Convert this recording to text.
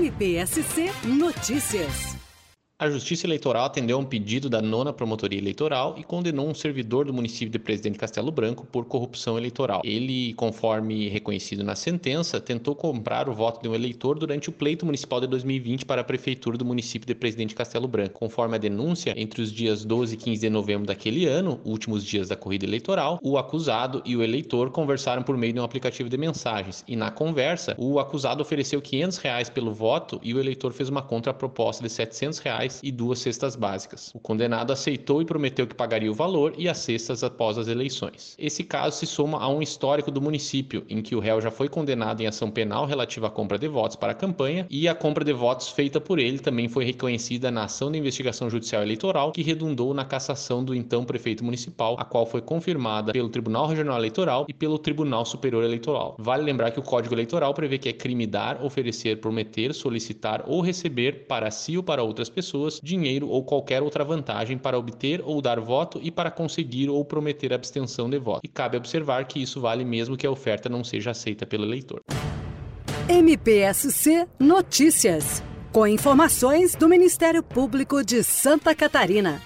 MPSC Notícias. A Justiça Eleitoral atendeu a um pedido da nona Promotoria Eleitoral e condenou um servidor do município de Presidente Castelo Branco por corrupção eleitoral. Ele, conforme reconhecido na sentença, tentou comprar o voto de um eleitor durante o pleito municipal de 2020 para a prefeitura do município de Presidente Castelo Branco. Conforme a denúncia, entre os dias 12 e 15 de novembro daquele ano, últimos dias da corrida eleitoral, o acusado e o eleitor conversaram por meio de um aplicativo de mensagens e, na conversa, o acusado ofereceu 500 reais pelo voto e o eleitor fez uma contraproposta de 700 reais reais e duas cestas básicas. O condenado aceitou e prometeu que pagaria o valor e as cestas após as eleições. Esse caso se soma a um histórico do município, em que o réu já foi condenado em ação penal relativa à compra de votos para a campanha e a compra de votos feita por ele também foi reconhecida na ação de investigação judicial eleitoral que redundou na cassação do então prefeito municipal, a qual foi confirmada pelo Tribunal Regional Eleitoral e pelo Tribunal Superior Eleitoral. Vale lembrar que o Código Eleitoral prevê que é crime dar, oferecer, prometer, solicitar ou receber para si ou para outras pessoas pessoas dinheiro ou qualquer outra vantagem para obter ou dar voto e para conseguir ou prometer abstenção de voto. E cabe observar que isso vale mesmo que a oferta não seja aceita pelo eleitor. MPSC Notícias. Com informações do Ministério Público de Santa Catarina.